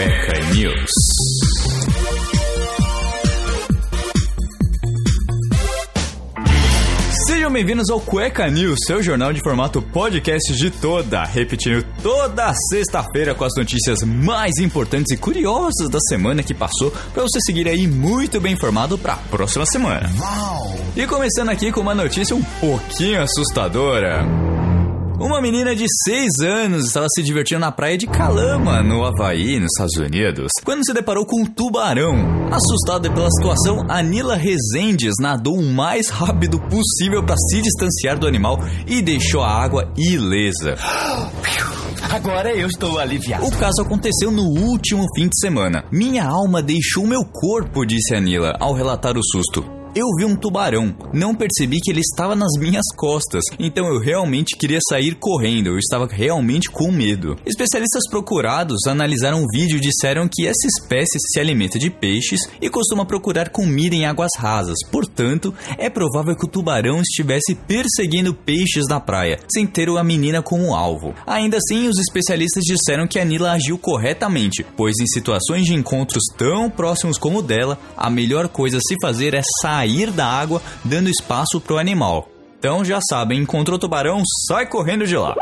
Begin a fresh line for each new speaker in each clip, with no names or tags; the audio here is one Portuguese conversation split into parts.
Cueca News. Sejam bem-vindos ao Cueca News, seu jornal de formato podcast de toda, repetindo toda sexta-feira com as notícias mais importantes e curiosas da semana que passou, para você seguir aí muito bem informado para a próxima semana. E começando aqui com uma notícia um pouquinho assustadora. Uma menina de 6 anos estava se divertindo na praia de Calama, no Havaí, nos Estados Unidos, quando se deparou com um tubarão. Assustada pela situação, Anila Rezendes nadou o mais rápido possível para se distanciar do animal e deixou a água ilesa.
Agora eu estou aliviado.
O caso aconteceu no último fim de semana. Minha alma deixou meu corpo, disse Anila ao relatar o susto. Eu vi um tubarão, não percebi que ele estava nas minhas costas, então eu realmente queria sair correndo, eu estava realmente com medo. Especialistas procurados analisaram o vídeo e disseram que essa espécie se alimenta de peixes e costuma procurar comida em águas rasas, portanto, é provável que o tubarão estivesse perseguindo peixes na praia, sem ter a menina como alvo. Ainda assim, os especialistas disseram que a Nila agiu corretamente, pois em situações de encontros tão próximos como o dela, a melhor coisa a se fazer é sair sair da água, dando espaço para o animal. Então já sabem, encontrou tubarão, sai correndo de lá.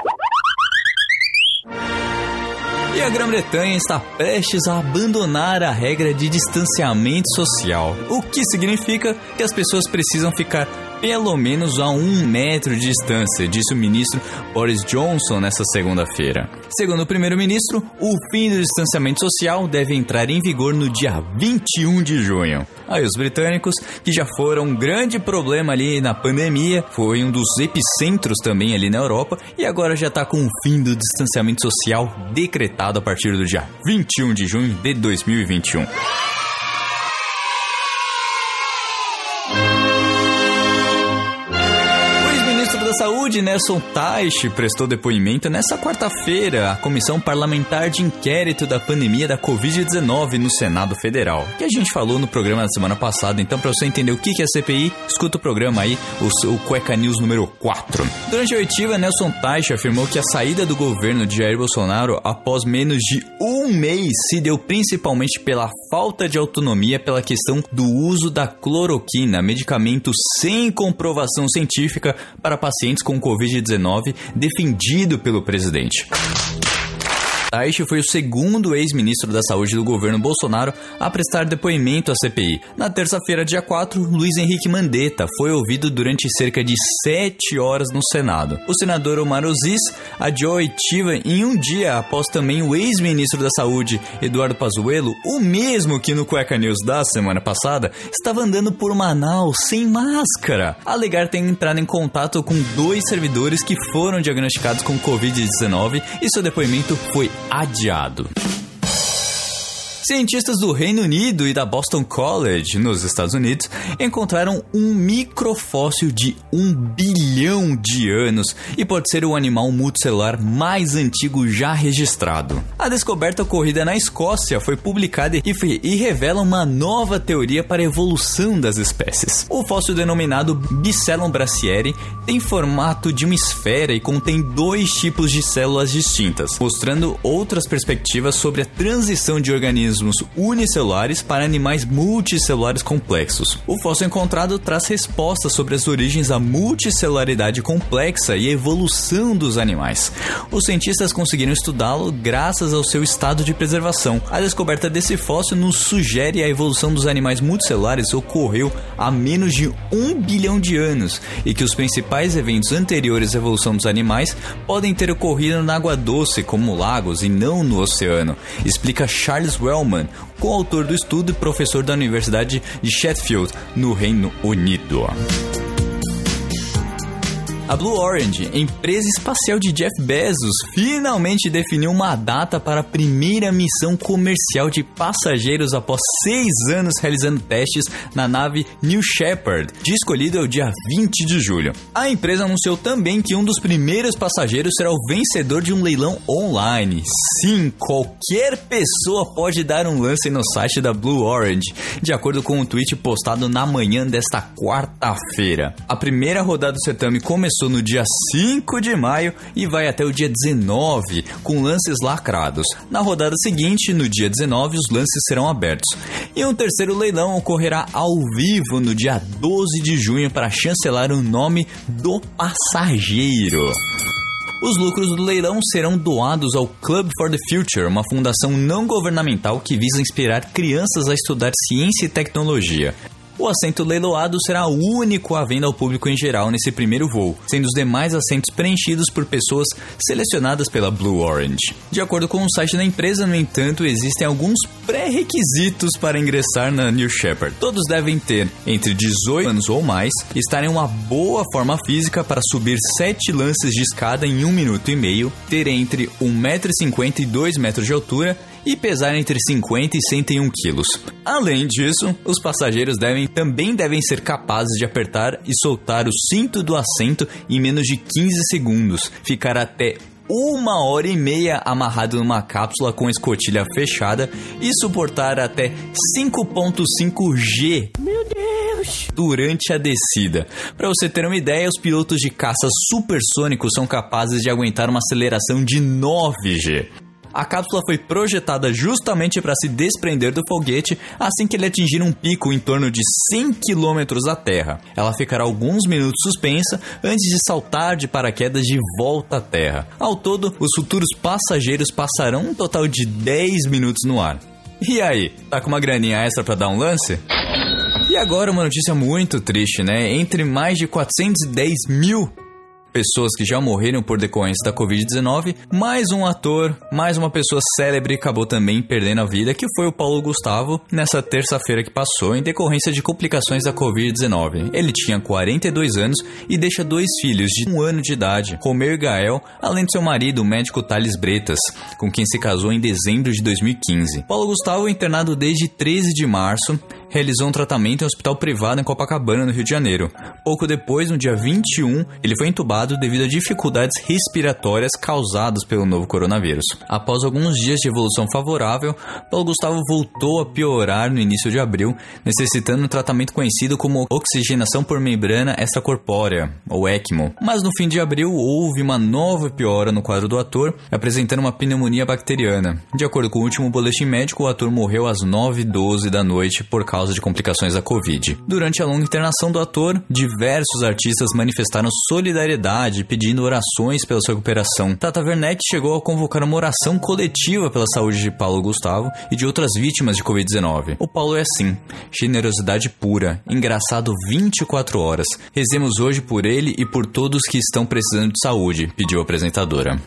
E a Grã-Bretanha está prestes a abandonar a regra de distanciamento social, o que significa que as pessoas precisam ficar pelo menos a um metro de distância, disse o ministro Boris Johnson nesta segunda-feira. Segundo o primeiro-ministro, o fim do distanciamento social deve entrar em vigor no dia 21 de junho. Aí os britânicos, que já foram um grande problema ali na pandemia, foi um dos epicentros também ali na Europa e agora já está com o fim do distanciamento social decretado a partir do dia 21 de junho de 2021. Saúde, Nelson Teich, prestou depoimento nesta quarta-feira à Comissão Parlamentar de Inquérito da Pandemia da Covid-19 no Senado Federal, que a gente falou no programa da semana passada. Então, para você entender o que é CPI, escuta o programa aí, o, o Cueca News número 4. Durante a oitiva, Nelson Teich afirmou que a saída do governo de Jair Bolsonaro após menos de um mês se deu principalmente pela falta de autonomia pela questão do uso da cloroquina, medicamento sem comprovação científica para pacientes pacientes com Covid-19 defendido pelo presidente. Taishi foi o segundo ex-ministro da Saúde do governo Bolsonaro a prestar depoimento à CPI. Na terça-feira, dia 4, Luiz Henrique Mandetta foi ouvido durante cerca de sete horas no Senado. O senador Omar Oziz adiou a oitiva em um dia após também o ex-ministro da Saúde, Eduardo Pazuello, o mesmo que no Cueca News da semana passada, estava andando por Manaus sem máscara, alegar ter entrado em contato com dois servidores que foram diagnosticados com Covid-19 e seu depoimento foi adiado. Cientistas do Reino Unido e da Boston College, nos Estados Unidos, encontraram um microfóssil de um bilhão de anos e pode ser o animal multicelular mais antigo já registrado. A descoberta ocorrida na Escócia foi publicada e, e revela uma nova teoria para a evolução das espécies. O fóssil denominado Bicellum brachieri tem formato de uma esfera e contém dois tipos de células distintas, mostrando outras perspectivas sobre a transição de organismos organismos unicelulares para animais multicelulares complexos. O fóssil encontrado traz respostas sobre as origens da multicelularidade complexa e a evolução dos animais. Os cientistas conseguiram estudá-lo graças ao seu estado de preservação. A descoberta desse fóssil nos sugere a evolução dos animais multicelulares ocorreu há menos de um bilhão de anos e que os principais eventos anteriores à evolução dos animais podem ter ocorrido na água doce, como lagos, e não no oceano, explica Charles Wellman Bauman, coautor do estudo e professor da Universidade de Sheffield, no Reino Unido. A Blue Origin, empresa espacial de Jeff Bezos, finalmente definiu uma data para a primeira missão comercial de passageiros após seis anos realizando testes na nave New Shepard, de escolhido é o dia 20 de julho. A empresa anunciou também que um dos primeiros passageiros será o vencedor de um leilão online. Sim, qualquer pessoa pode dar um lance no site da Blue Origin, de acordo com um tweet postado na manhã desta quarta-feira. A primeira rodada do certame começou começou no dia 5 de maio e vai até o dia 19, com lances lacrados. Na rodada seguinte, no dia 19, os lances serão abertos. E um terceiro leilão ocorrerá ao vivo no dia 12 de junho para chancelar o nome do passageiro. Os lucros do leilão serão doados ao Club for the Future, uma fundação não governamental que visa inspirar crianças a estudar ciência e tecnologia. O assento leiloado será único à venda ao público em geral nesse primeiro voo, sendo os demais assentos preenchidos por pessoas selecionadas pela Blue Orange. De acordo com o site da empresa, no entanto, existem alguns pré-requisitos para ingressar na New Shepard. Todos devem ter entre 18 anos ou mais, estar em uma boa forma física para subir 7 lances de escada em 1 minuto e meio, ter entre 1,50m e 2 metros de altura e pesar entre 50 e 101 quilos. Além disso, os passageiros devem, também devem ser capazes de apertar e soltar o cinto do assento em menos de 15 segundos, ficar até uma hora e meia amarrado numa cápsula com escotilha fechada e suportar até 5.5 G. Meu Deus! Durante a descida. Para você ter uma ideia, os pilotos de caça supersônicos são capazes de aguentar uma aceleração de 9 G. A cápsula foi projetada justamente para se desprender do foguete assim que ele atingir um pico em torno de 100 km da Terra. Ela ficará alguns minutos suspensa antes de saltar de paraquedas de volta à Terra. Ao todo, os futuros passageiros passarão um total de 10 minutos no ar. E aí, tá com uma graninha extra para dar um lance? E agora uma notícia muito triste, né? Entre mais de 410 mil pessoas que já morreram por decorrência da Covid-19, mais um ator, mais uma pessoa célebre acabou também perdendo a vida, que foi o Paulo Gustavo, nessa terça-feira que passou, em decorrência de complicações da Covid-19. Ele tinha 42 anos e deixa dois filhos de um ano de idade, Romeu e Gael, além de seu marido, o médico Thales Bretas, com quem se casou em dezembro de 2015. Paulo Gustavo, internado desde 13 de março, realizou um tratamento em um hospital privado em Copacabana, no Rio de Janeiro. Pouco depois, no dia 21, ele foi entubado devido a dificuldades respiratórias causadas pelo novo coronavírus. Após alguns dias de evolução favorável, Paulo Gustavo voltou a piorar no início de abril, necessitando um tratamento conhecido como oxigenação por membrana extracorpórea, ou ECMO. Mas no fim de abril houve uma nova piora no quadro do ator, apresentando uma pneumonia bacteriana. De acordo com o último boletim médico, o ator morreu às 9h12 da noite por causa causa de complicações da Covid. Durante a longa internação do ator, diversos artistas manifestaram solidariedade pedindo orações pela sua recuperação. Tata Werneck chegou a convocar uma oração coletiva pela saúde de Paulo Gustavo e de outras vítimas de Covid-19. O Paulo é assim, generosidade pura, engraçado 24 horas. Rezemos hoje por ele e por todos que estão precisando de saúde, pediu a apresentadora.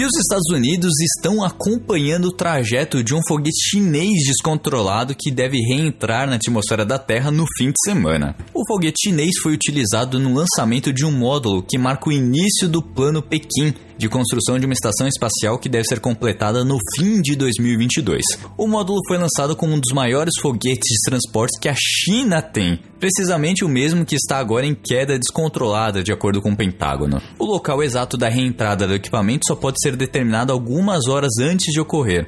E os Estados Unidos estão acompanhando o trajeto de um foguete chinês descontrolado que deve reentrar na atmosfera da Terra no fim de semana. O foguete chinês foi utilizado no lançamento de um módulo que marca o início do Plano Pequim, de construção de uma estação espacial que deve ser completada no fim de 2022. O módulo foi lançado como um dos maiores foguetes de transportes que a China tem, precisamente o mesmo que está agora em queda descontrolada, de acordo com o Pentágono. O local exato da reentrada do equipamento só pode ser determinado algumas horas antes de ocorrer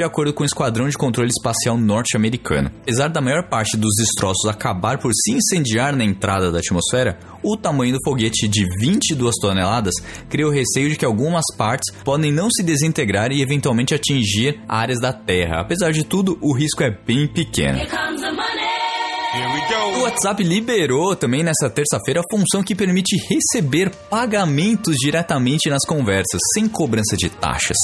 de acordo com o Esquadrão de Controle Espacial norte-americano. Apesar da maior parte dos destroços acabar por se incendiar na entrada da atmosfera, o tamanho do foguete de 22 toneladas cria o receio de que algumas partes podem não se desintegrar e eventualmente atingir áreas da Terra. Apesar de tudo, o risco é bem pequeno. O WhatsApp liberou também nessa terça-feira a função que permite receber pagamentos diretamente nas conversas, sem cobrança de taxas.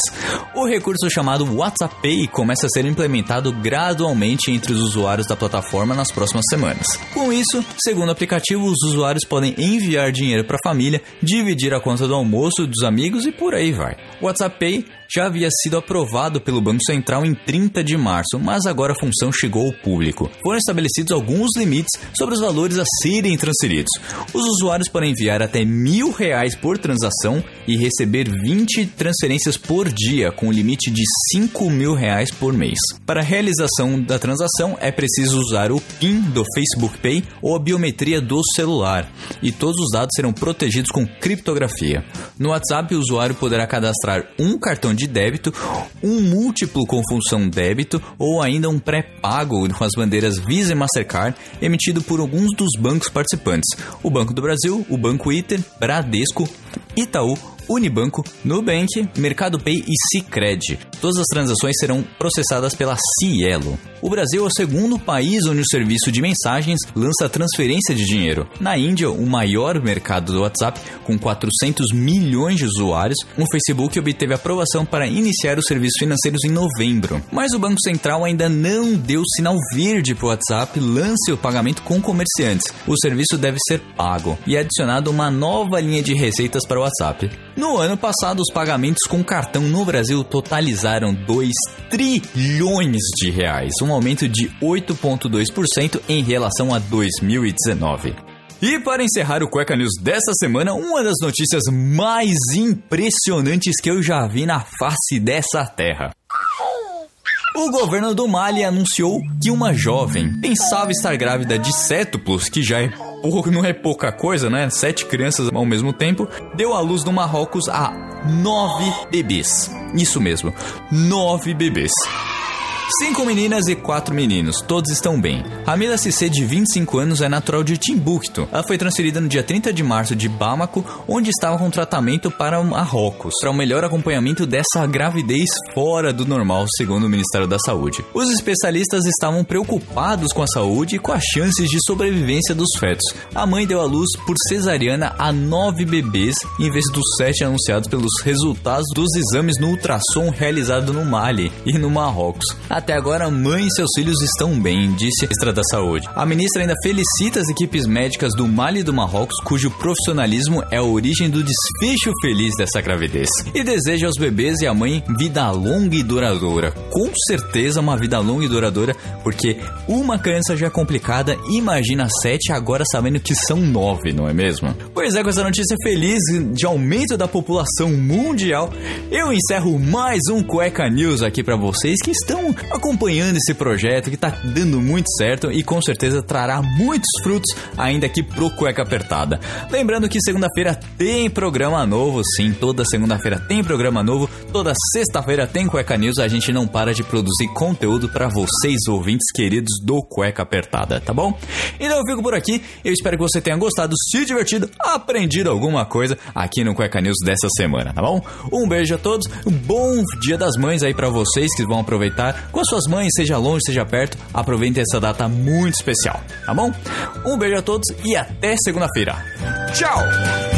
O recurso chamado WhatsApp Pay começa a ser implementado gradualmente entre os usuários da plataforma nas próximas semanas. Com isso, segundo o aplicativo, os usuários podem enviar dinheiro para a família, dividir a conta do almoço dos amigos e por aí vai. O WhatsApp Pay já havia sido aprovado pelo Banco Central em 30 de março, mas agora a função chegou ao público. Foram estabelecidos alguns limites sobre os valores a serem transferidos. Os usuários podem enviar até mil reais por transação e receber 20 transferências por dia, com limite de 5 mil reais por mês. Para a realização da transação, é preciso usar o PIN do Facebook Pay ou a biometria do celular, e todos os dados serão protegidos com criptografia. No WhatsApp, o usuário poderá cadastrar um cartão de débito, um múltiplo com função débito ou ainda um pré-pago com as bandeiras Visa e Mastercard emitido por alguns dos bancos participantes: o Banco do Brasil, o Banco Iter, Bradesco, Itaú, Unibanco, Nubank, Mercado Pay e Sicredi. Todas as transações serão processadas pela Cielo. O Brasil é o segundo país onde o serviço de mensagens lança transferência de dinheiro. Na Índia, o maior mercado do WhatsApp, com 400 milhões de usuários, o Facebook obteve aprovação para iniciar os serviços financeiros em novembro. Mas o Banco Central ainda não deu sinal verde para o WhatsApp lance o pagamento com comerciantes. O serviço deve ser pago e é adicionado uma nova linha de receitas para o WhatsApp. No ano passado, os pagamentos com cartão no Brasil totalizaram 2 trilhões de reais, um aumento de 8,2% em relação a 2019. E para encerrar o Cueca News dessa semana, uma das notícias mais impressionantes que eu já vi na face dessa terra. O governo do Mali anunciou que uma jovem pensava estar grávida de cétuplos, que já é não é pouca coisa, né? Sete crianças ao mesmo tempo, deu à luz no Marrocos a nove bebês. Isso mesmo, nove bebês. Cinco meninas e quatro meninos, todos estão bem. Hamida Cissé, de 25 anos, é natural de Timbuktu. Ela foi transferida no dia 30 de março de Bamako, onde estava com tratamento para Marrocos, para um melhor acompanhamento dessa gravidez fora do normal, segundo o Ministério da Saúde. Os especialistas estavam preocupados com a saúde e com as chances de sobrevivência dos fetos. A mãe deu à luz por cesariana a nove bebês, em vez dos sete anunciados pelos resultados dos exames no ultrassom realizado no Mali e no Marrocos. Até agora, mãe e seus filhos estão bem, disse a ministra da Saúde. A ministra ainda felicita as equipes médicas do Mali e do Marrocos, cujo profissionalismo é a origem do desfecho feliz dessa gravidez. E deseja aos bebês e à mãe vida longa e duradoura. Com certeza, uma vida longa e duradoura, porque uma criança já é complicada, imagina sete agora sabendo que são nove, não é mesmo? Pois é, com essa notícia feliz de aumento da população mundial, eu encerro mais um Cueca News aqui para vocês que estão acompanhando esse projeto que tá dando muito certo e com certeza trará muitos frutos ainda aqui pro Cueca Apertada. Lembrando que segunda-feira tem programa novo, sim, toda segunda-feira tem programa novo, toda sexta-feira tem Cueca News, a gente não para de produzir conteúdo para vocês, ouvintes queridos do Cueca Apertada, tá bom? Então eu fico por aqui, eu espero que você tenha gostado, se divertido, aprendido alguma coisa aqui no Cueca News dessa semana, tá bom? Um beijo a todos, um bom Dia das Mães aí para vocês que vão aproveitar com suas mães, seja longe, seja perto, aproveitem essa data muito especial, tá bom? Um beijo a todos e até segunda-feira. Tchau!